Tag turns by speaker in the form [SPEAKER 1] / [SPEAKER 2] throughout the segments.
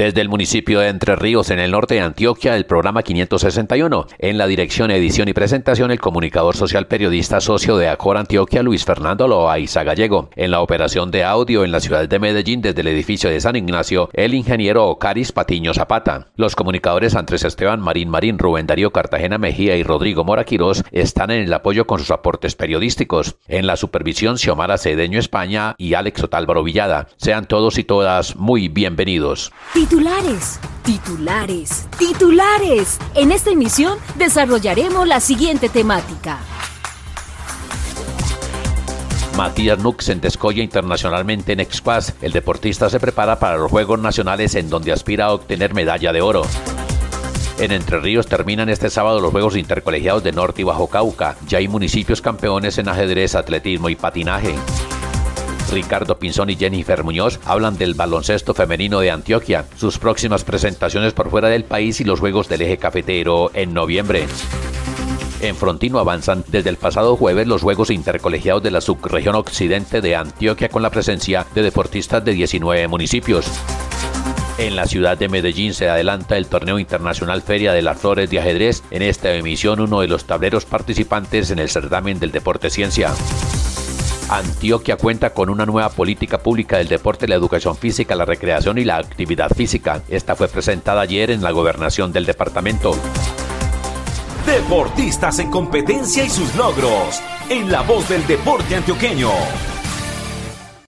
[SPEAKER 1] Desde el municipio de Entre Ríos, en el norte de Antioquia, el programa 561. En la dirección, edición y presentación, el comunicador social periodista socio de Acor Antioquia, Luis Fernando Loaiza Gallego. En la operación de audio en la ciudad de Medellín, desde el edificio de San Ignacio, el ingeniero Ocaris Patiño Zapata. Los comunicadores Andrés Esteban Marín Marín, Rubén Darío Cartagena Mejía y Rodrigo Mora Quirós están en el apoyo con sus aportes periodísticos. En la supervisión, Xiomara Cedeño España y Alex Otálvaro Villada. Sean todos y todas muy bienvenidos.
[SPEAKER 2] Titulares, titulares, titulares. En esta emisión desarrollaremos la siguiente temática.
[SPEAKER 1] Matías Nux se descolla internacionalmente en Expas. El deportista se prepara para los Juegos Nacionales en donde aspira a obtener medalla de oro. En Entre Ríos terminan este sábado los Juegos Intercolegiados de Norte y Bajo Cauca. Ya hay municipios campeones en ajedrez, atletismo y patinaje. Ricardo Pinzón y Jennifer Muñoz hablan del baloncesto femenino de Antioquia, sus próximas presentaciones por fuera del país y los Juegos del Eje Cafetero en noviembre. En Frontino avanzan desde el pasado jueves los Juegos Intercolegiados de la subregión occidente de Antioquia con la presencia de deportistas de 19 municipios. En la ciudad de Medellín se adelanta el torneo internacional Feria de las Flores de Ajedrez, en esta emisión uno de los tableros participantes en el certamen del deporte ciencia. Antioquia cuenta con una nueva política pública del deporte, la educación física, la recreación y la actividad física. Esta fue presentada ayer en la gobernación del departamento.
[SPEAKER 3] Deportistas en competencia y sus logros. En la voz del deporte antioqueño.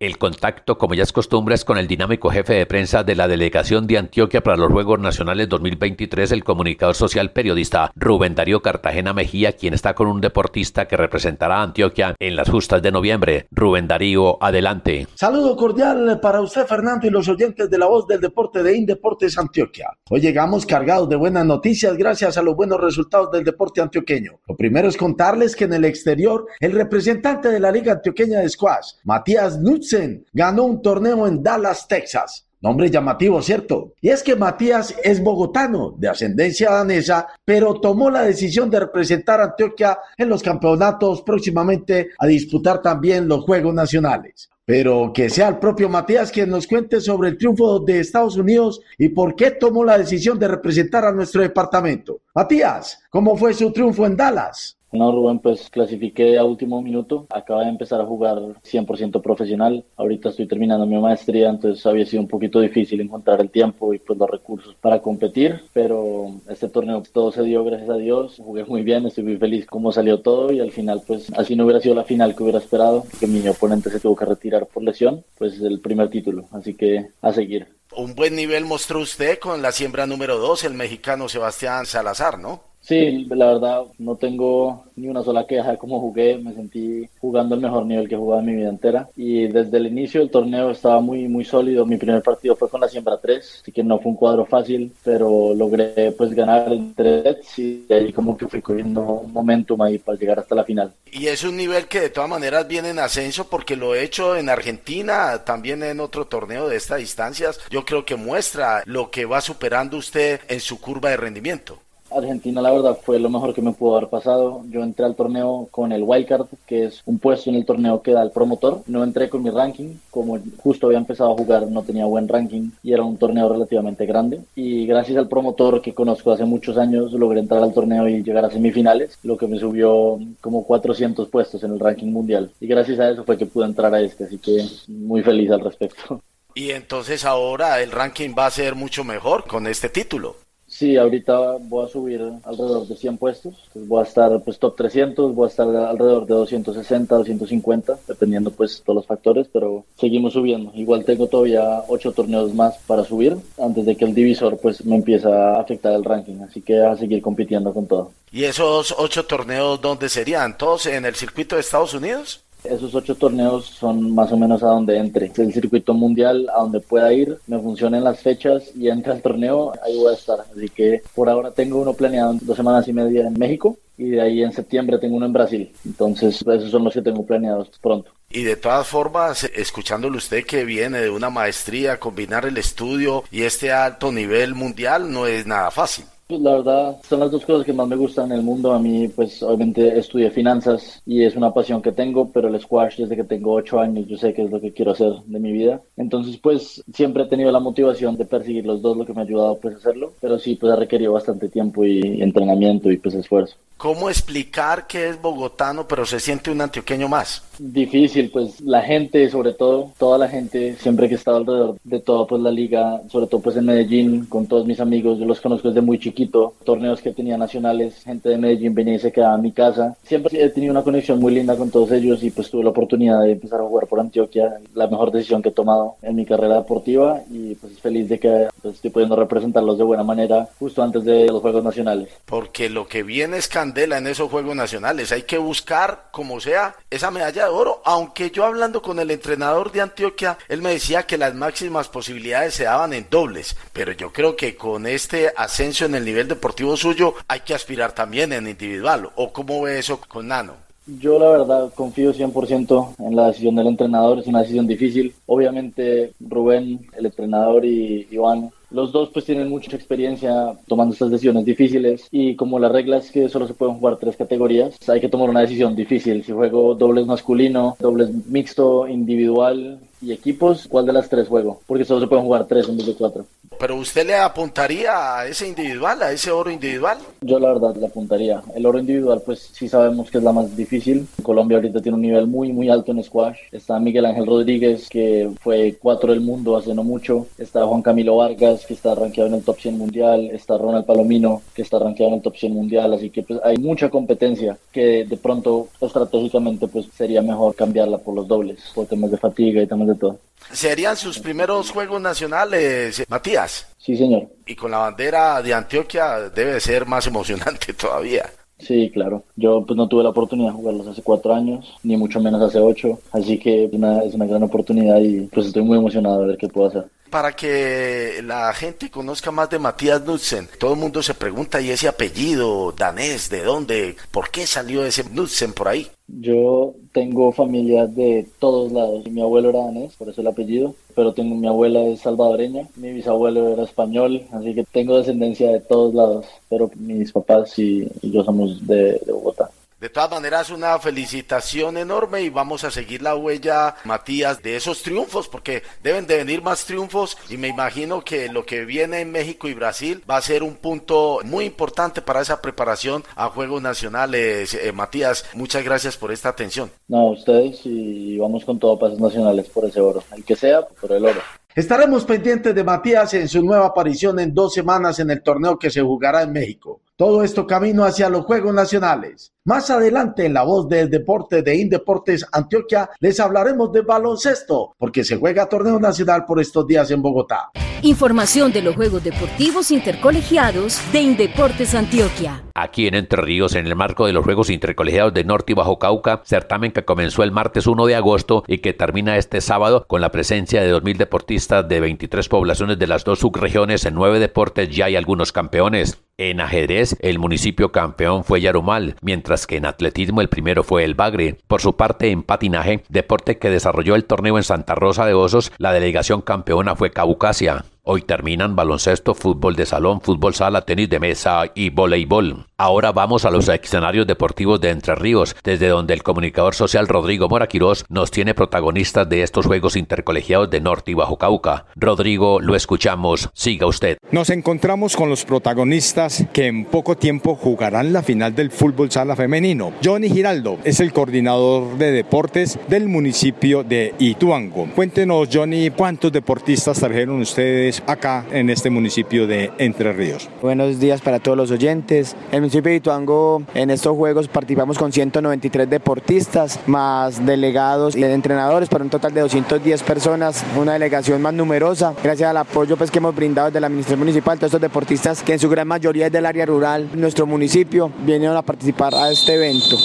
[SPEAKER 1] El contacto, como ya es costumbre, es con el dinámico jefe de prensa de la Delegación de Antioquia para los Juegos Nacionales 2023, el comunicador social periodista Rubén Darío Cartagena Mejía, quien está con un deportista que representará a Antioquia en las justas de noviembre. Rubén Darío, adelante.
[SPEAKER 4] Saludo cordial para usted, Fernando, y los oyentes de la voz del deporte de Indeportes Antioquia. Hoy llegamos cargados de buenas noticias gracias a los buenos resultados del deporte antioqueño. Lo primero es contarles que en el exterior, el representante de la Liga Antioqueña de Squash, Matías Nutz, ganó un torneo en Dallas, Texas. Nombre llamativo, ¿cierto? Y es que Matías es bogotano, de ascendencia danesa, pero tomó la decisión de representar a Antioquia en los campeonatos próximamente a disputar también los Juegos Nacionales. Pero que sea el propio Matías quien nos cuente sobre el triunfo de Estados Unidos y por qué tomó la decisión de representar a nuestro departamento. Matías, ¿cómo fue su triunfo en Dallas?
[SPEAKER 5] No, Rubén, pues clasifiqué a último minuto. Acaba de empezar a jugar 100% profesional. Ahorita estoy terminando mi maestría, entonces había sido un poquito difícil encontrar el tiempo y pues los recursos para competir. Pero este torneo todo se dio, gracias a Dios. Jugué muy bien, estoy muy feliz cómo salió todo y al final pues así no hubiera sido la final que hubiera esperado, que mi oponente se tuvo que retirar por lesión, pues el primer título. Así que a seguir.
[SPEAKER 6] Un buen nivel mostró usted con la siembra número 2, el mexicano Sebastián Salazar, ¿no?
[SPEAKER 5] Sí, la verdad no tengo ni una sola queja de cómo jugué, me sentí jugando el mejor nivel que he jugado en mi vida entera y desde el inicio del torneo estaba muy muy sólido, mi primer partido fue con la siembra 3, así que no fue un cuadro fácil, pero logré pues ganar en 3 y ahí como que fui cogiendo momentum ahí para llegar hasta la final.
[SPEAKER 6] Y es un nivel que de todas maneras viene en ascenso porque lo he hecho en Argentina, también en otro torneo de estas distancias, yo creo que muestra lo que va superando usted en su curva de rendimiento.
[SPEAKER 5] Argentina, la verdad, fue lo mejor que me pudo haber pasado. Yo entré al torneo con el wildcard, que es un puesto en el torneo que da el promotor. No entré con mi ranking, como justo había empezado a jugar, no tenía buen ranking y era un torneo relativamente grande. Y gracias al promotor que conozco hace muchos años, logré entrar al torneo y llegar a semifinales, lo que me subió como 400 puestos en el ranking mundial. Y gracias a eso fue que pude entrar a este, así que muy feliz al respecto.
[SPEAKER 6] Y entonces ahora el ranking va a ser mucho mejor con este título.
[SPEAKER 5] Sí, ahorita voy a subir alrededor de 100 puestos. voy a estar pues top 300, voy a estar alrededor de 260, 250, dependiendo pues todos los factores, pero seguimos subiendo. Igual tengo todavía 8 torneos más para subir antes de que el divisor pues me empiece a afectar el ranking, así que a seguir compitiendo con todo.
[SPEAKER 6] ¿Y esos 8 torneos dónde serían? ¿Todos en el circuito de Estados Unidos?
[SPEAKER 5] Esos ocho torneos son más o menos a donde entre. Es el circuito mundial a donde pueda ir, me funcionen las fechas y entra el torneo, ahí voy a estar. Así que por ahora tengo uno planeado en dos semanas y media en México y de ahí en septiembre tengo uno en Brasil. Entonces, esos son los que tengo planeados pronto.
[SPEAKER 4] Y de todas formas, escuchándole usted que viene de una maestría, combinar el estudio y este alto nivel mundial no es nada fácil.
[SPEAKER 5] Pues la verdad, son las dos cosas que más me gustan en el mundo. A mí, pues obviamente estudié finanzas y es una pasión que tengo, pero el squash desde que tengo ocho años yo sé que es lo que quiero hacer de mi vida. Entonces, pues siempre he tenido la motivación de perseguir los dos, lo que me ha ayudado pues a hacerlo. Pero sí, pues ha requerido bastante tiempo y entrenamiento y pues esfuerzo.
[SPEAKER 4] ¿Cómo explicar que es bogotano pero se siente un antioqueño más?
[SPEAKER 5] Difícil, pues la gente, sobre todo, toda la gente, siempre que he estado alrededor de toda pues la liga, sobre todo pues en Medellín, con todos mis amigos, yo los conozco desde muy chiquito, torneos que tenía nacionales, gente de Medellín venía y se quedaba en mi casa. Siempre he tenido una conexión muy linda con todos ellos y pues tuve la oportunidad de empezar a jugar por Antioquia, la mejor decisión que he tomado en mi carrera deportiva y pues feliz de que pues, estoy pudiendo representarlos de buena manera justo antes de los Juegos Nacionales.
[SPEAKER 4] Porque lo que viene es candela en esos Juegos Nacionales, hay que buscar como sea esa medalla oro, aunque yo hablando con el entrenador de Antioquia, él me decía que las máximas posibilidades se daban en dobles, pero yo creo que con este ascenso en el nivel deportivo suyo hay que aspirar también en individual, o cómo ve eso con Nano.
[SPEAKER 5] Yo la verdad confío 100% en la decisión del entrenador, es una decisión difícil. Obviamente Rubén, el entrenador y Iván los dos pues tienen mucha experiencia tomando estas decisiones difíciles y como la regla es que solo se pueden jugar tres categorías, hay que tomar una decisión difícil. Si juego dobles masculino, dobles mixto, individual y equipos, ¿cuál de las tres juego? Porque solo se pueden jugar tres en vez de cuatro.
[SPEAKER 4] ¿Pero usted le apuntaría a ese individual, a ese oro individual?
[SPEAKER 5] Yo la verdad le apuntaría. El oro individual pues sí sabemos que es la más difícil. Colombia ahorita tiene un nivel muy muy alto en squash. Está Miguel Ángel Rodríguez que fue cuatro del mundo hace no mucho. Está Juan Camilo Vargas que está rankeado en el top 100 mundial. Está Ronald Palomino que está rankeado en el top 100 mundial. Así que pues hay mucha competencia que de pronto estratégicamente pues sería mejor cambiarla por los dobles por temas de fatiga y temas de todo.
[SPEAKER 4] ¿Serían sus primeros Juegos Nacionales, Matías?
[SPEAKER 5] Sí, señor.
[SPEAKER 4] Y con la bandera de Antioquia debe ser más emocionante todavía.
[SPEAKER 5] Sí, claro. Yo pues no tuve la oportunidad de jugarlos hace cuatro años, ni mucho menos hace ocho, así que es una, es una gran oportunidad y pues estoy muy emocionado de ver qué puedo hacer
[SPEAKER 4] para que la gente conozca más de Matías Knudsen. Todo el mundo se pregunta, ¿y ese apellido danés de dónde? ¿Por qué salió ese Knudsen por ahí?
[SPEAKER 5] Yo tengo familia de todos lados. Mi abuelo era danés, por eso el apellido, pero tengo mi abuela es salvadoreña, mi bisabuelo era español, así que tengo descendencia de todos lados, pero mis papás y, yo somos de Bogotá.
[SPEAKER 4] De todas maneras, una felicitación enorme y vamos a seguir la huella, Matías, de esos triunfos, porque deben de venir más triunfos y me imagino que lo que viene en México y Brasil va a ser un punto muy importante para esa preparación a Juegos Nacionales. Eh, Matías, muchas gracias por esta atención.
[SPEAKER 5] No, ustedes y vamos con todo pases nacionales por ese oro, el que sea, por el oro.
[SPEAKER 7] Estaremos pendientes de Matías en su nueva aparición en dos semanas en el torneo que se jugará en México. Todo esto camino hacia los Juegos Nacionales. Más adelante en la voz del deporte de Indeportes Antioquia les hablaremos de baloncesto porque se juega torneo nacional por estos días en Bogotá.
[SPEAKER 2] Información de los Juegos Deportivos Intercolegiados de Indeportes Antioquia.
[SPEAKER 1] Aquí en Entre Ríos, en el marco de los Juegos Intercolegiados de Norte y Bajo Cauca, certamen que comenzó el martes 1 de agosto y que termina este sábado con la presencia de 2.000 deportistas de 23 poblaciones de las dos subregiones en nueve deportes ya hay algunos campeones. En ajedrez, el municipio campeón fue Yarumal, mientras que en atletismo el primero fue el Bagre. Por su parte, en patinaje, deporte que desarrolló el torneo en Santa Rosa de Osos, la delegación campeona fue Caucasia. Hoy terminan baloncesto, fútbol de salón, fútbol sala, tenis de mesa y voleibol. Ahora vamos a los escenarios deportivos de Entre Ríos, desde donde el comunicador social Rodrigo Moraquirós nos tiene protagonistas de estos Juegos Intercolegiados de Norte y Bajo Cauca. Rodrigo, lo escuchamos. Siga usted.
[SPEAKER 8] Nos encontramos con los protagonistas que en poco tiempo jugarán la final del fútbol sala femenino. Johnny Giraldo es el coordinador de deportes del municipio de Ituango. Cuéntenos, Johnny, ¿cuántos deportistas trajeron ustedes acá en este municipio de Entre Ríos?
[SPEAKER 9] Buenos días para todos los oyentes. El municipio de Ituango en estos juegos participamos con 193 deportistas, más delegados y entrenadores, para un total de 210 personas, una delegación más numerosa, gracias al apoyo pues, que hemos brindado desde la Administración Municipal, todos estos deportistas que en su gran mayoría es del área rural, nuestro municipio, vinieron a participar a este evento.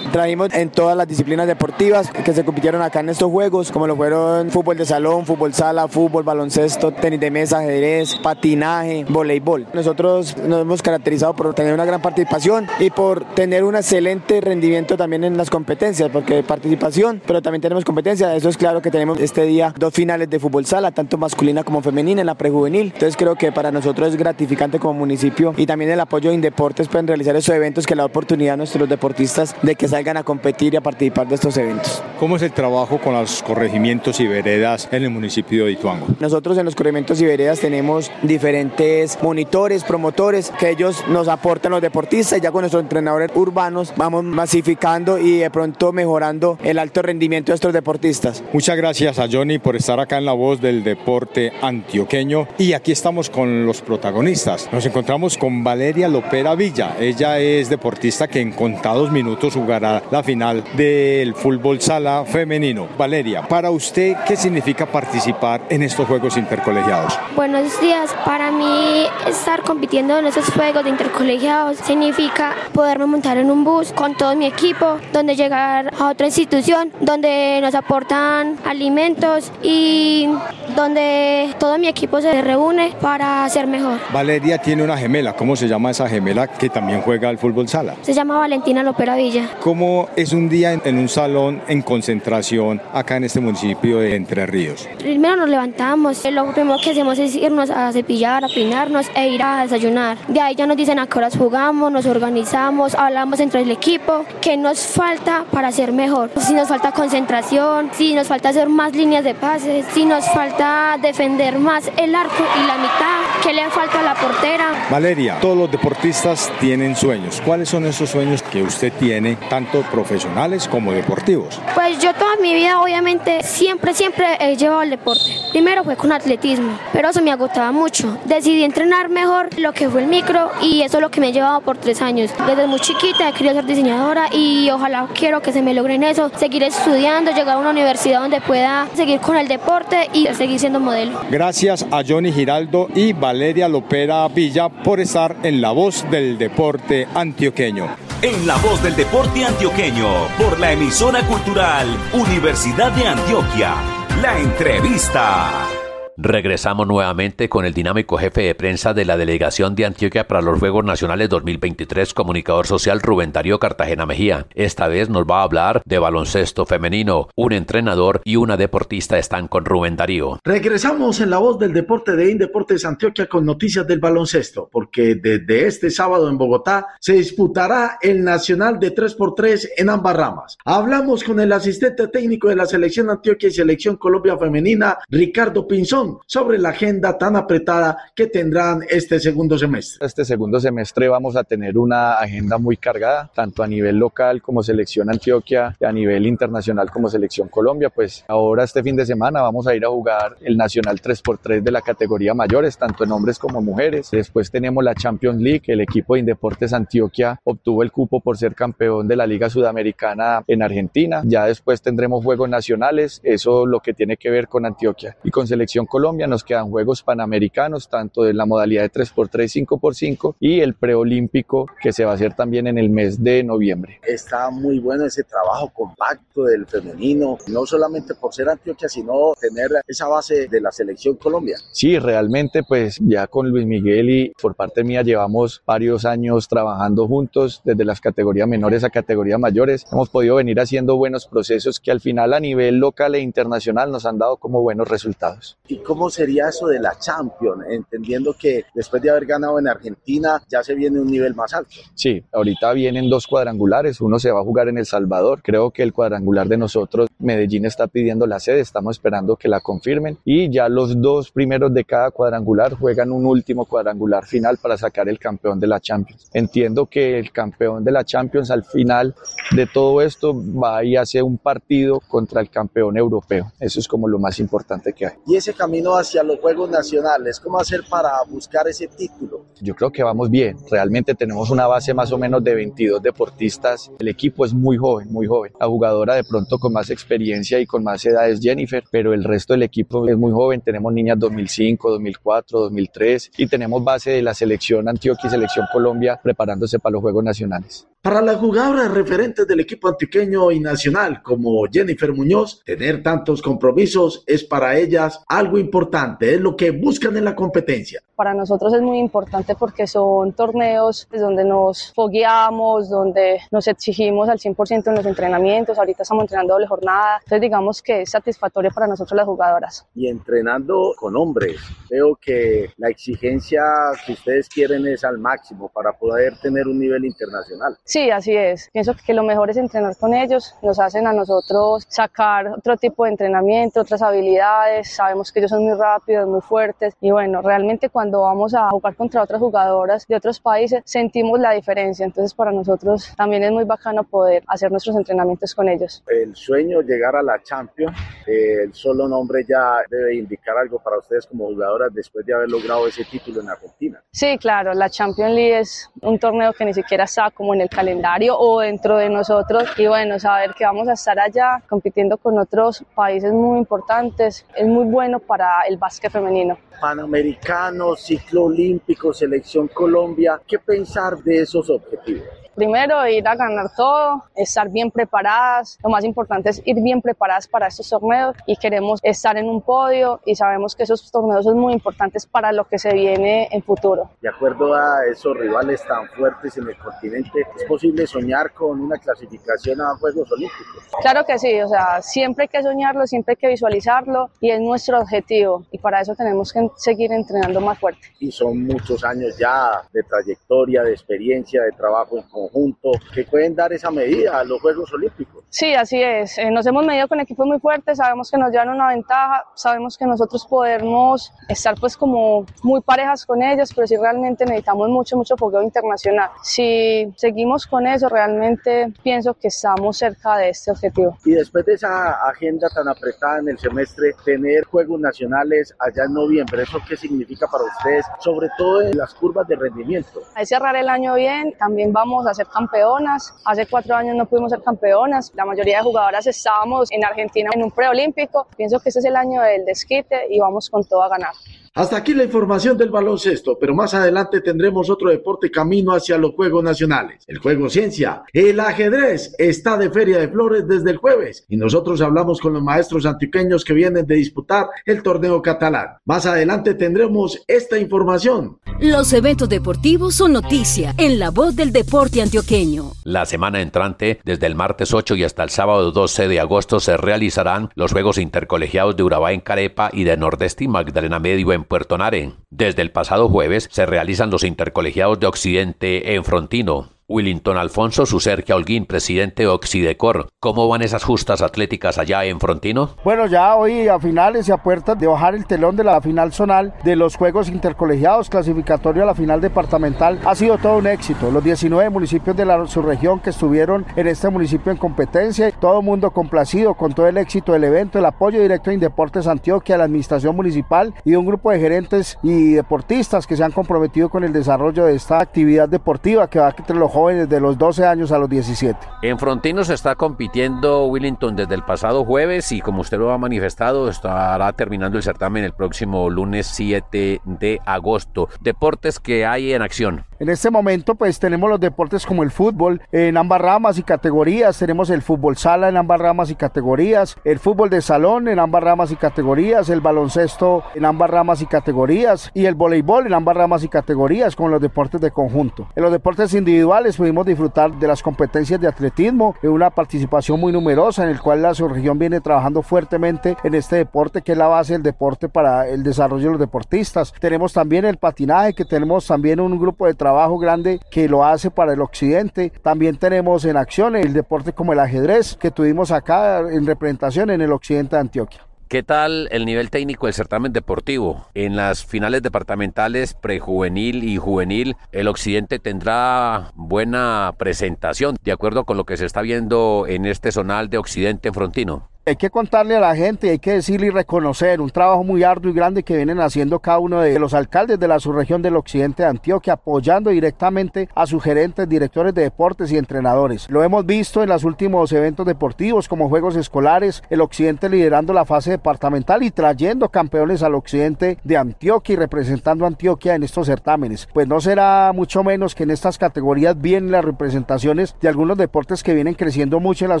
[SPEAKER 9] Trajimos en todas las disciplinas deportivas que se compitieron acá en estos juegos, como lo fueron fútbol de salón, fútbol sala, fútbol, baloncesto, tenis de mesa, ajedrez, patinaje, voleibol. Nosotros nos hemos caracterizado por tener una gran participación y por tener un excelente rendimiento también en las competencias, porque participación, pero también tenemos competencia. Eso es claro que tenemos este día dos finales de fútbol sala, tanto masculina como femenina en la prejuvenil. Entonces creo que para nosotros es gratificante como municipio y también el apoyo de Indeportes pueden realizar esos eventos que la oportunidad a nuestros deportistas de que salgan a competir y a participar de estos eventos.
[SPEAKER 8] ¿Cómo es el trabajo con los corregimientos y veredas en el municipio de Ituango?
[SPEAKER 9] Nosotros en los corregimientos y veredas tenemos diferentes monitores, promotores que ellos nos aportan los deportistas y ya con nuestros entrenadores urbanos vamos masificando y de pronto mejorando el alto rendimiento de estos deportistas.
[SPEAKER 8] Muchas gracias a Johnny por estar acá en la voz del deporte antioqueño y aquí estamos con los protagonistas. Nos encontramos con Valeria Lopera Villa. Ella es deportista que en contados minutos jugará la final del fútbol sala femenino. Valeria, para usted, ¿qué significa participar en estos Juegos Intercolegiados?
[SPEAKER 10] Buenos días. Para mí, estar compitiendo en estos Juegos de Intercolegiados significa poderme montar en un bus con todo mi equipo, donde llegar a otra institución, donde nos aportan alimentos y donde todo mi equipo se reúne para ser mejor.
[SPEAKER 8] Valeria tiene una gemela. ¿Cómo se llama esa gemela que también juega al fútbol sala?
[SPEAKER 10] Se llama Valentina Lopera Villa.
[SPEAKER 8] ¿Cómo es un día en un salón en concentración acá en este municipio de Entre Ríos?
[SPEAKER 10] Primero nos levantamos, lo primero que hacemos es irnos a cepillar, a peinarnos e ir a desayunar. De ahí ya nos dicen a qué horas jugamos, nos organizamos, hablamos entre el equipo, qué nos falta para ser mejor. Si nos falta concentración, si nos falta hacer más líneas de pases, si nos falta defender más el arco y la mitad, qué le falta a la portera.
[SPEAKER 8] Valeria, todos los deportistas tienen sueños. ¿Cuáles son esos sueños que usted tiene, tanto profesionales como deportivos?
[SPEAKER 10] Pues yo toda mi vida obviamente siempre, siempre he llevado el deporte. Primero fue con atletismo, pero eso me agotaba mucho. Decidí entrenar mejor lo que fue el micro y eso es lo que me ha llevado por tres años. Desde muy chiquita he querido ser diseñadora y ojalá quiero que se me logren eso, seguir estudiando, llegar a una universidad donde pueda seguir con el deporte y seguir siendo modelo.
[SPEAKER 8] Gracias a Johnny Giraldo y Valeria Lopera Villa por estar en la voz del deporte antioqueño.
[SPEAKER 3] En la voz del deporte antioqueño, por la emisora cultural Universidad de Antioquia, la entrevista.
[SPEAKER 1] Regresamos nuevamente con el dinámico jefe de prensa de la Delegación de Antioquia para los Juegos Nacionales 2023, comunicador social Rubén Darío Cartagena Mejía. Esta vez nos va a hablar de baloncesto femenino. Un entrenador y una deportista están con Rubén Darío.
[SPEAKER 4] Regresamos en la voz del deporte de Indeportes Antioquia con noticias del baloncesto, porque desde este sábado en Bogotá se disputará el Nacional de 3x3 en ambas ramas. Hablamos con el asistente técnico de la Selección Antioquia y Selección Colombia Femenina, Ricardo Pinzón sobre la agenda tan apretada que tendrán este segundo semestre.
[SPEAKER 11] Este segundo semestre vamos a tener una agenda muy cargada, tanto a nivel local como selección Antioquia, y a nivel internacional como selección Colombia. Pues ahora este fin de semana vamos a ir a jugar el Nacional 3x3 de la categoría mayores, tanto en hombres como mujeres. Después tenemos la Champions League, el equipo de Indeportes Antioquia obtuvo el cupo por ser campeón de la Liga Sudamericana en Argentina. Ya después tendremos juegos nacionales, eso lo que tiene que ver con Antioquia y con selección Colombia nos quedan Juegos Panamericanos, tanto de la modalidad de 3x3, 5x5 y el preolímpico que se va a hacer también en el mes de noviembre.
[SPEAKER 4] Está muy bueno ese trabajo compacto del femenino, no solamente por ser Antioquia, sino tener esa base de la selección Colombia.
[SPEAKER 11] Sí, realmente pues ya con Luis Miguel y por parte mía llevamos varios años trabajando juntos desde las categorías menores a categorías mayores. Hemos podido venir haciendo buenos procesos que al final a nivel local e internacional nos han dado como buenos resultados.
[SPEAKER 4] ¿Y cómo sería eso de la Champions? Entendiendo que después de haber ganado en Argentina ya se viene un nivel más alto.
[SPEAKER 11] Sí, ahorita vienen dos cuadrangulares, uno se va a jugar en El Salvador, creo que el cuadrangular de nosotros, Medellín está pidiendo la sede, estamos esperando que la confirmen y ya los dos primeros de cada cuadrangular juegan un último cuadrangular final para sacar el campeón de la Champions. Entiendo que el campeón de la Champions al final de todo esto va y hace un partido contra el campeón europeo, eso es como lo más importante que hay.
[SPEAKER 4] Y ese camino hacia los Juegos Nacionales, ¿cómo hacer para buscar ese título?
[SPEAKER 11] Yo creo que vamos bien, realmente tenemos una base más o menos de 22 deportistas, el equipo es muy joven, muy joven, la jugadora de pronto con más experiencia y con más edad es Jennifer, pero el resto del equipo es muy joven, tenemos niñas 2005, 2004, 2003 y tenemos base de la selección Antioquia y selección Colombia preparándose para los Juegos Nacionales.
[SPEAKER 4] Para las jugadoras referentes del equipo antioqueño y nacional como Jennifer Muñoz, tener tantos compromisos es para ellas algo importante, es lo que buscan en la competencia.
[SPEAKER 12] Para nosotros es muy importante porque son torneos donde nos fogueamos, donde nos exigimos al 100% en los entrenamientos, ahorita estamos entrenando doble jornada, entonces digamos que es satisfactorio para nosotros las jugadoras.
[SPEAKER 13] Y entrenando con hombres, veo que la exigencia que ustedes quieren es al máximo para poder tener un nivel internacional.
[SPEAKER 12] Sí, así es. Pienso que lo mejor es entrenar con ellos, nos hacen a nosotros sacar otro tipo de entrenamiento, otras habilidades, sabemos que ellos son muy rápidos, muy fuertes y bueno, realmente cuando vamos a jugar contra otras jugadoras de otros países sentimos la diferencia, entonces para nosotros también es muy bacano poder hacer nuestros entrenamientos con ellos.
[SPEAKER 13] El sueño llegar a la Champions, eh, el solo nombre ya debe indicar algo para ustedes como jugadoras después de haber logrado ese título en Argentina.
[SPEAKER 12] Sí, claro, la Champions League es un torneo que ni siquiera está como en el calendario o dentro de nosotros y bueno, saber que vamos a estar allá compitiendo con otros países muy importantes es muy bueno para el básquet femenino.
[SPEAKER 13] Panamericano, ciclo olímpico, selección Colombia, ¿qué pensar de esos objetivos?
[SPEAKER 12] Primero, ir a ganar todo, estar bien preparadas. Lo más importante es ir bien preparadas para estos torneos y queremos estar en un podio y sabemos que esos torneos son muy importantes para lo que se viene en futuro.
[SPEAKER 13] De acuerdo a esos rivales tan fuertes en el continente, ¿es posible soñar con una clasificación a Juegos Olímpicos?
[SPEAKER 12] Claro que sí, o sea, siempre hay que soñarlo, siempre hay que visualizarlo y es nuestro objetivo y para eso tenemos que seguir entrenando más fuerte.
[SPEAKER 13] Y son muchos años ya de trayectoria, de experiencia, de trabajo en conjunto, que pueden dar esa medida a los Juegos Olímpicos.
[SPEAKER 12] Sí, así es. Eh, nos hemos medido con equipos muy fuertes, sabemos que nos llevan una ventaja, sabemos que nosotros podemos estar pues como muy parejas con ellos, pero sí realmente necesitamos mucho, mucho fogueo internacional. Si seguimos con eso, realmente pienso que estamos cerca de este objetivo.
[SPEAKER 13] Y después de esa agenda tan apretada en el semestre, tener Juegos Nacionales allá en noviembre, ¿eso qué significa para ustedes, sobre todo en las curvas de rendimiento?
[SPEAKER 12] Hay cerrar el año bien, también vamos a ser campeonas. Hace cuatro años no pudimos ser campeonas. La mayoría de jugadoras estábamos en Argentina en un preolímpico. Pienso que este es el año del desquite y vamos con todo a ganar.
[SPEAKER 4] Hasta aquí la información del baloncesto, pero más adelante tendremos otro deporte camino hacia los Juegos Nacionales. El juego ciencia, el ajedrez está de Feria de Flores desde el jueves y nosotros hablamos con los maestros antioqueños que vienen de disputar el torneo catalán. Más adelante tendremos esta información.
[SPEAKER 2] Los eventos deportivos son noticia en la voz del deporte antioqueño.
[SPEAKER 1] La semana entrante, desde el martes 8 y hasta el sábado 12 de agosto, se realizarán los Juegos Intercolegiados de Urabá en Carepa y de Nordeste y Magdalena Medio en Puerto Nare. Desde el pasado jueves se realizan los intercolegiados de Occidente en Frontino. Willington Alfonso Suserquia Holguín, presidente de Oxidecor. ¿Cómo van esas justas atléticas allá en Frontino?
[SPEAKER 14] Bueno, ya hoy a finales y a puertas de bajar el telón de la final zonal de los Juegos Intercolegiados clasificatorio a la final departamental ha sido todo un éxito. Los 19 municipios de la subregión que estuvieron en este municipio en competencia, todo el mundo complacido con todo el éxito del evento, el apoyo directo de Indeportes Antioquia, la administración municipal y un grupo de gerentes y deportistas que se han comprometido con el desarrollo de esta actividad deportiva que va entre los jóvenes de los 12 años a los 17.
[SPEAKER 1] En Frontino se está compitiendo Willington desde el pasado jueves y como usted lo ha manifestado, estará terminando el certamen el próximo lunes 7 de agosto. Deportes que hay en acción.
[SPEAKER 14] En este momento pues tenemos los deportes como el fútbol en ambas ramas y categorías, tenemos el fútbol sala en ambas ramas y categorías, el fútbol de salón en ambas ramas y categorías, el baloncesto en ambas ramas y categorías y el voleibol en ambas ramas y categorías con los deportes de conjunto. En los deportes individuales pudimos disfrutar de las competencias de atletismo, una participación muy numerosa en el cual la subregión viene trabajando fuertemente en este deporte que es la base del deporte para el desarrollo de los deportistas. Tenemos también el patinaje que tenemos también un grupo de trabajo grande que lo hace para el occidente. También tenemos en acción el deporte como el ajedrez que tuvimos acá en representación en el occidente de Antioquia.
[SPEAKER 1] ¿Qué tal el nivel técnico del certamen deportivo? En las finales departamentales prejuvenil y juvenil, el occidente tendrá buena presentación, de acuerdo con lo que se está viendo en este zonal de occidente en Frontino.
[SPEAKER 14] Hay que contarle a la gente, hay que decirle y reconocer un trabajo muy arduo y grande que vienen haciendo cada uno de los alcaldes de la subregión del occidente de Antioquia, apoyando directamente a sus gerentes, directores de deportes y entrenadores. Lo hemos visto en los últimos eventos deportivos como Juegos Escolares, el occidente liderando la fase departamental y trayendo campeones al occidente de Antioquia y representando a Antioquia en estos certámenes. Pues no será mucho menos que en estas categorías vienen las representaciones de algunos deportes que vienen creciendo mucho en la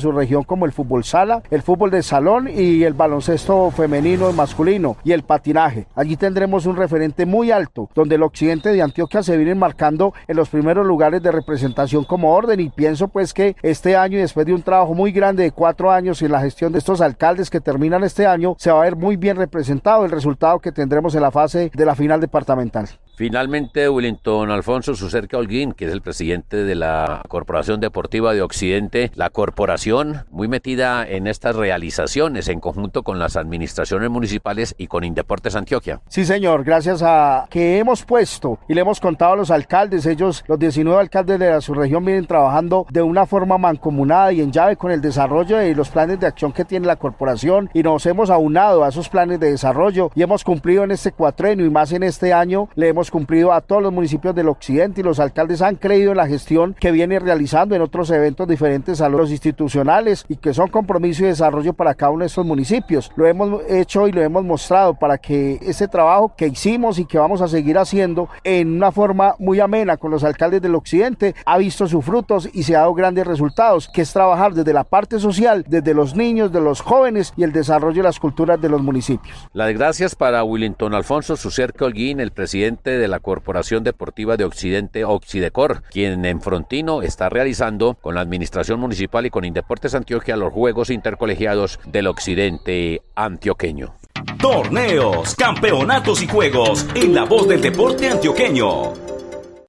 [SPEAKER 14] subregión como el fútbol sala, el fútbol de salón y el baloncesto femenino y masculino y el patinaje. Allí tendremos un referente muy alto donde el occidente de Antioquia se viene marcando en los primeros lugares de representación como orden y pienso pues que este año y después de un trabajo muy grande de cuatro años en la gestión de estos alcaldes que terminan este año se va a ver muy bien representado el resultado que tendremos en la fase de la final departamental.
[SPEAKER 1] Finalmente, Willington Alfonso Sucerca Holguín, que es el presidente de la Corporación Deportiva de Occidente, la corporación muy metida en estas realizaciones en conjunto con las administraciones municipales y con Indeportes Antioquia.
[SPEAKER 14] Sí, señor, gracias a que hemos puesto y le hemos contado a los alcaldes, ellos, los 19 alcaldes de la subregión, vienen trabajando de una forma mancomunada y en llave con el desarrollo de los planes de acción que tiene la corporación y nos hemos aunado a esos planes de desarrollo y hemos cumplido en este cuatrenio y más en este año le hemos cumplido a todos los municipios del occidente y los alcaldes han creído en la gestión que viene realizando en otros eventos diferentes a los institucionales y que son compromiso y desarrollo para cada uno de estos municipios. Lo hemos hecho y lo hemos mostrado para que ese trabajo que hicimos y que vamos a seguir haciendo en una forma muy amena con los alcaldes del occidente ha visto sus frutos y se ha dado grandes resultados, que es trabajar desde la parte social, desde los niños, de los jóvenes y el desarrollo de las culturas de los municipios.
[SPEAKER 1] Las gracias para Willington Alfonso Sucerca Holguín, el presidente de la Corporación Deportiva de Occidente Occidecor, quien en Frontino está realizando con la Administración Municipal y con Indeportes Antioquia los Juegos Intercolegiados del Occidente Antioqueño.
[SPEAKER 3] Torneos, campeonatos y juegos en la voz del deporte antioqueño.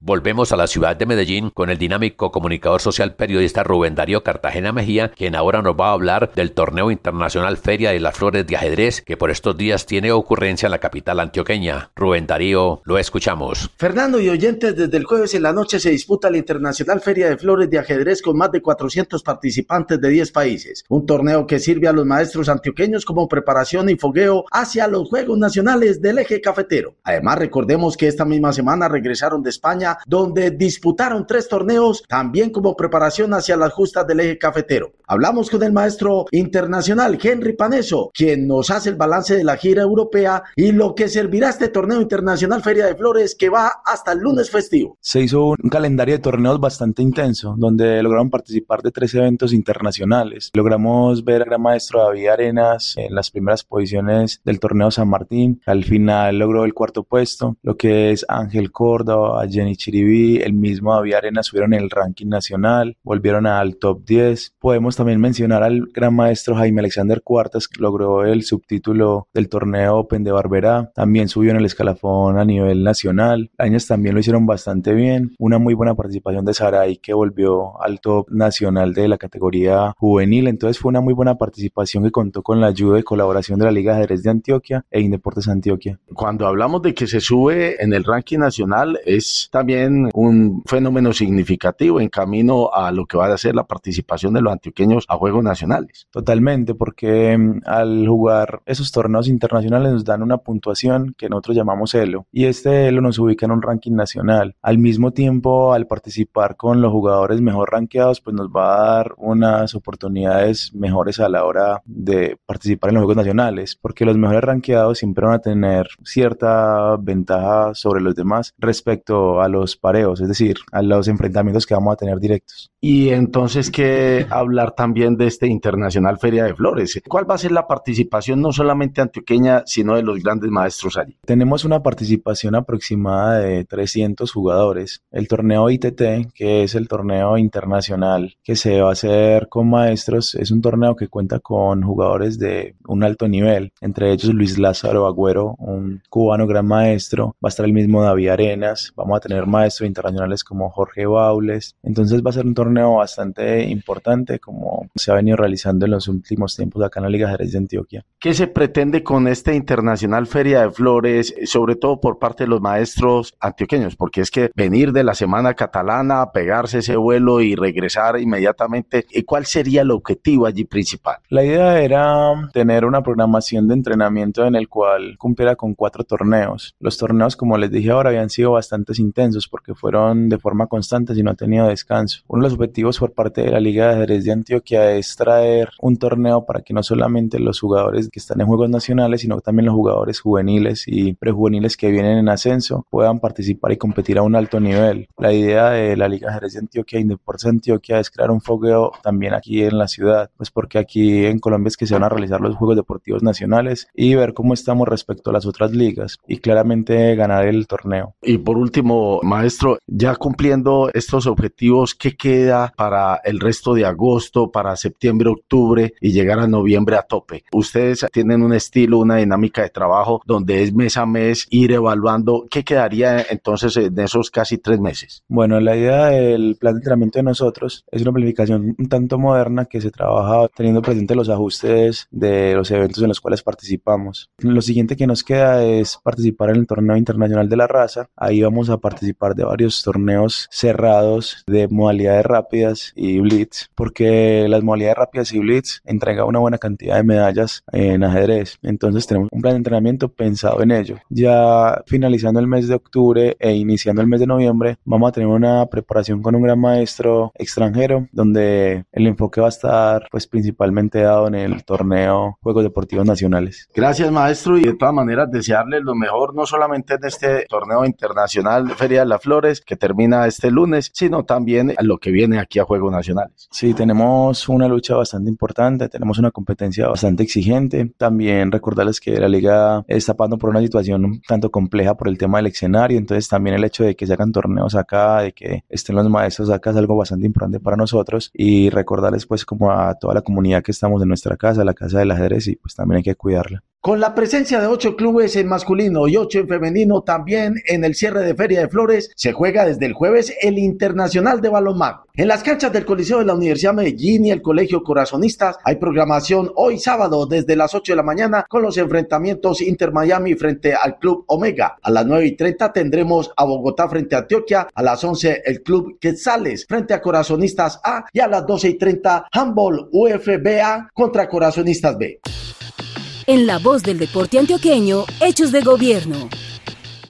[SPEAKER 1] Volvemos a la ciudad de Medellín con el dinámico comunicador social periodista Rubén Darío Cartagena Mejía, quien ahora nos va a hablar del torneo internacional Feria de las Flores de Ajedrez, que por estos días tiene ocurrencia en la capital antioqueña. Rubén Darío, lo escuchamos.
[SPEAKER 4] Fernando y oyentes, desde el jueves en la noche se disputa la Internacional Feria de Flores de Ajedrez con más de 400 participantes de 10 países. Un torneo que sirve a los maestros antioqueños como preparación y fogueo hacia los Juegos Nacionales del Eje Cafetero. Además, recordemos que esta misma semana regresaron de España donde disputaron tres torneos, también como preparación hacia las justas del eje cafetero. Hablamos con el maestro internacional Henry Paneso, quien nos hace el balance de la gira europea y lo que servirá este torneo internacional Feria de Flores que va hasta el lunes festivo.
[SPEAKER 15] Se hizo un calendario de torneos bastante intenso, donde lograron participar de tres eventos internacionales. Logramos ver al gran maestro David Arenas en las primeras posiciones del torneo San Martín. Al final logró el cuarto puesto, lo que es Ángel Córdoba, Jenny Chiribi, el mismo David Arena subieron el ranking nacional, volvieron al top 10. Podemos también mencionar al gran maestro Jaime Alexander Cuartas, que logró el subtítulo del torneo Open de Barberá. También subió en el escalafón a nivel nacional. Años también lo hicieron bastante bien. Una muy buena participación de Saray, que volvió al top nacional de la categoría juvenil. Entonces fue una muy buena participación que contó con la ayuda y colaboración de la Liga de Ajedrez de Antioquia e Indeportes Antioquia.
[SPEAKER 4] Cuando hablamos de que se sube en el ranking nacional, es también un fenómeno significativo en camino a lo que va a ser la participación de los antioqueños a Juegos Nacionales.
[SPEAKER 15] Totalmente, porque mm, al jugar esos torneos internacionales nos dan una puntuación que nosotros llamamos ELO y este ELO nos ubica en un ranking nacional. Al mismo tiempo, al participar con los jugadores mejor rankeados, pues nos va a dar unas oportunidades mejores a la hora de participar en los Juegos Nacionales, porque los mejores rankeados siempre van a tener cierta ventaja sobre los demás respecto a los pareos, es decir, a los enfrentamientos que vamos a tener directos.
[SPEAKER 4] Y entonces, ¿qué hablar también de este Internacional Feria de Flores? ¿Cuál va a ser la participación no solamente antioqueña, sino de los grandes maestros allí?
[SPEAKER 15] Tenemos una participación aproximada de 300 jugadores. El torneo ITT, que es el torneo internacional que se va a hacer con maestros, es un torneo que cuenta con jugadores de un alto nivel, entre ellos Luis Lázaro Agüero, un cubano gran maestro, va a estar el mismo David Arenas, vamos a tener maestros internacionales como Jorge Baules. Entonces va a ser un torneo bastante importante como se ha venido realizando en los últimos tiempos acá en la Liga Jerez de Antioquia.
[SPEAKER 4] ¿Qué se pretende con esta internacional Feria de Flores, sobre todo por parte de los maestros antioqueños? Porque es que venir de la semana catalana, pegarse ese vuelo y regresar inmediatamente, ¿cuál sería el objetivo allí principal?
[SPEAKER 15] La idea era tener una programación de entrenamiento en el cual cumpliera con cuatro torneos. Los torneos, como les dije ahora, habían sido bastante intensos porque fueron de forma constante y no han tenido descanso. Uno de los objetivos por parte de la Liga de Jerez de Antioquia es traer un torneo para que no solamente los jugadores que están en Juegos Nacionales, sino también los jugadores juveniles y prejuveniles que vienen en ascenso puedan participar y competir a un alto nivel. La idea de la Liga Jerez de Antioquia y Deportes Antioquia es crear un fogueo también aquí en la ciudad, pues porque aquí en Colombia es que se van a realizar los Juegos Deportivos Nacionales y ver cómo estamos respecto a las otras ligas y claramente ganar el torneo.
[SPEAKER 4] Y por último, maestro, ya cumpliendo estos objetivos, ¿qué queda para el resto de agosto, para septiembre, octubre y llegar a noviembre a tope? Ustedes tienen un estilo, una dinámica de trabajo donde es mes a mes ir evaluando qué quedaría entonces en esos casi tres meses.
[SPEAKER 15] Bueno, la idea del plan de entrenamiento de nosotros es una planificación un tanto moderna que se trabaja teniendo presente los ajustes de los eventos en los cuales participamos. Lo siguiente que nos queda es participar en el torneo internacional de la raza. Ahí vamos a participar de varios torneos cerrados de modalidades rápidas y blitz, porque las modalidades rápidas y blitz entrega una buena cantidad de medallas en ajedrez. Entonces tenemos un plan de entrenamiento pensado en ello. Ya finalizando el mes de octubre e iniciando el mes de noviembre, vamos a tener una preparación con un gran maestro extranjero, donde el enfoque va a estar pues principalmente dado en el torneo Juegos Deportivos Nacionales.
[SPEAKER 4] Gracias maestro y de todas maneras desearle lo mejor no solamente en este torneo internacional Feria las Flores que termina este lunes, sino también a lo que viene aquí a Juegos Nacionales.
[SPEAKER 15] Sí, tenemos una lucha bastante importante, tenemos una competencia bastante exigente. También recordarles que la liga está pasando por una situación tanto compleja por el tema del escenario, entonces también el hecho de que se hagan torneos acá, de que estén los maestros acá es algo bastante importante para nosotros y recordarles pues como a toda la comunidad que estamos en nuestra casa, la casa del ajedrez y pues también hay que cuidarla.
[SPEAKER 4] Con la presencia de ocho clubes en masculino y ocho en femenino, también en el cierre de Feria de Flores se juega desde el jueves el Internacional de Balonmano. En las canchas del Coliseo de la Universidad Medellín y el Colegio Corazonistas hay programación hoy sábado desde las 8 de la mañana con los enfrentamientos Inter Miami frente al Club Omega. A las 9 y 30 tendremos a Bogotá frente a Antioquia. A las 11 el Club Quetzales frente a Corazonistas A y a las 12 y 30 Handball UFBA contra Corazonistas B.
[SPEAKER 2] En la voz del deporte antioqueño, Hechos de Gobierno.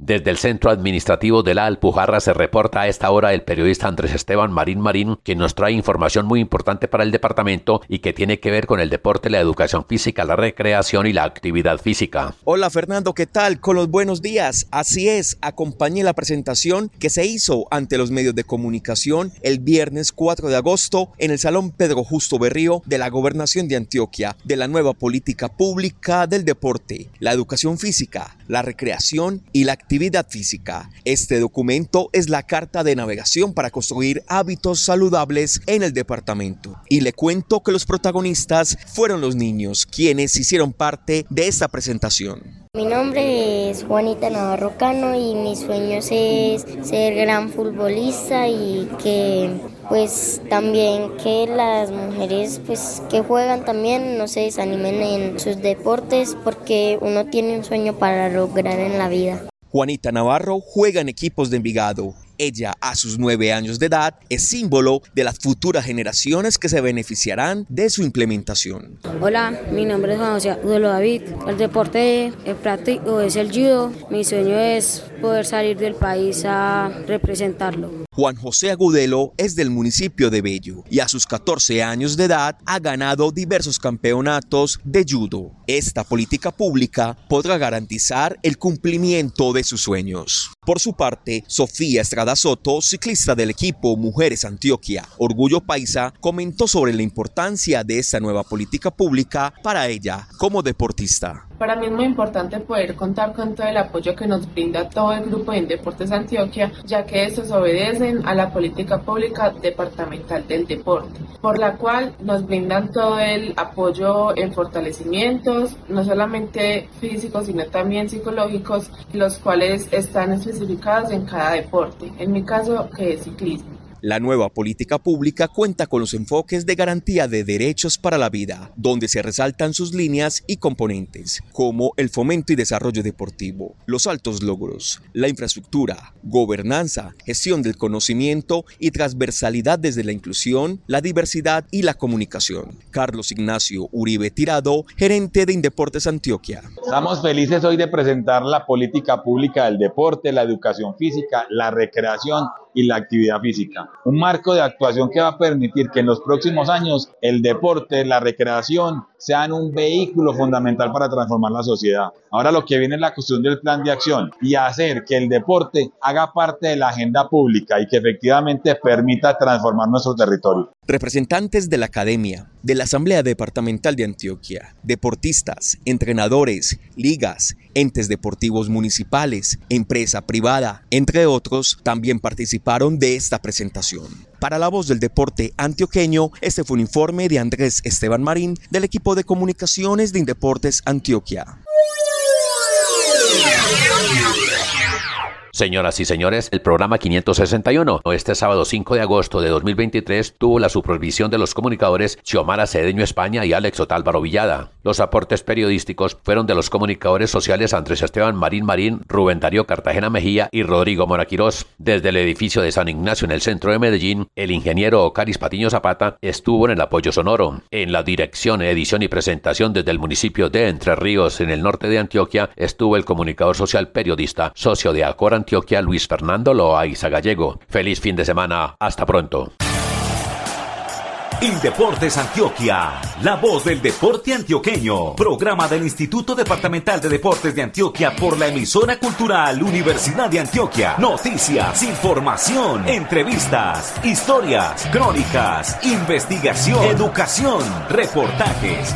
[SPEAKER 1] Desde el centro administrativo de la Alpujarra se reporta a esta hora el periodista Andrés Esteban Marín Marín, que nos trae información muy importante para el departamento y que tiene que ver con el deporte, la educación física, la recreación y la actividad física.
[SPEAKER 16] Hola Fernando, ¿qué tal? Con los buenos días. Así es, acompañé la presentación que se hizo ante los medios de comunicación el viernes 4 de agosto en el Salón Pedro Justo Berrío de la Gobernación de Antioquia de la nueva política pública del deporte, la educación física, la recreación y la actividad física. Este documento es la carta de navegación para construir hábitos saludables en el departamento. Y le cuento que los protagonistas fueron los niños, quienes hicieron parte de esta presentación.
[SPEAKER 17] Mi nombre es Juanita Navarro Cano y mi sueño es ser gran futbolista y que pues también que las mujeres pues que juegan también no se desanimen en sus deportes porque uno tiene un sueño para lograr en la vida.
[SPEAKER 16] Juanita Navarro juega en equipos de Envigado. Ella, a sus nueve años de edad, es símbolo de las futuras generaciones que se beneficiarán de su implementación.
[SPEAKER 18] Hola, mi nombre es Juan José Udelo David. El deporte práctico es el judo. Mi sueño es poder salir del país a representarlo.
[SPEAKER 16] Juan José Agudelo es del municipio de Bello y a sus 14 años de edad ha ganado diversos campeonatos de judo. Esta política pública podrá garantizar el cumplimiento de sus sueños. Por su parte, Sofía Estrada Soto, ciclista del equipo Mujeres Antioquia, Orgullo Paisa, comentó sobre la importancia de esta nueva política pública para ella como deportista.
[SPEAKER 19] Para mí es muy importante poder contar con todo el apoyo que nos brinda todo del Grupo de Indeportes Antioquia, ya que estos obedecen a la política pública departamental del deporte, por la cual nos brindan todo el apoyo en fortalecimientos, no solamente físicos, sino también psicológicos, los cuales están especificados en cada deporte. En mi caso, que es ciclismo.
[SPEAKER 16] La nueva política pública cuenta con los enfoques de garantía de derechos para la vida, donde se resaltan sus líneas y componentes, como el fomento y desarrollo deportivo, los altos logros, la infraestructura, gobernanza, gestión del conocimiento y transversalidad desde la inclusión, la diversidad y la comunicación. Carlos Ignacio Uribe Tirado, gerente de Indeportes Antioquia.
[SPEAKER 15] Estamos felices hoy de presentar la política pública del deporte, la educación física, la recreación y la actividad física. Un marco de actuación que va a permitir que en los próximos años el deporte, la recreación sean un vehículo fundamental para transformar la sociedad. Ahora lo que viene es la construcción del plan de acción y hacer que el deporte haga parte de la agenda pública y que efectivamente permita transformar nuestro territorio.
[SPEAKER 16] Representantes de la Academia, de la Asamblea Departamental de Antioquia, deportistas, entrenadores, ligas, entes deportivos municipales, empresa privada, entre otros, también participaron de esta presentación. Para la voz del deporte antioqueño, este fue un informe de Andrés Esteban Marín del equipo de comunicaciones de Indeportes Antioquia.
[SPEAKER 1] Señoras y señores, el programa 561, este sábado 5 de agosto de 2023, tuvo la supervisión de los comunicadores Xiomara Cedeño España y Alex Otálvaro Villada. Los aportes periodísticos fueron de los comunicadores sociales Andrés Esteban Marín Marín, Rubén Darío Cartagena Mejía y Rodrigo Moraquirós. Desde el edificio de San Ignacio en el centro de Medellín, el ingeniero Ocaris Patiño Zapata estuvo en el apoyo sonoro. En la dirección, edición y presentación desde el municipio de Entre Ríos, en el norte de Antioquia, estuvo el comunicador social periodista, socio de Acora Antioquia, Luis Fernando Loaiza Gallego. Feliz fin de semana. Hasta pronto.
[SPEAKER 3] Indeportes Antioquia, la voz del deporte antioqueño. Programa del Instituto Departamental de Deportes de Antioquia por la emisora cultural Universidad de Antioquia. Noticias, información, entrevistas, historias, crónicas, investigación, educación, reportajes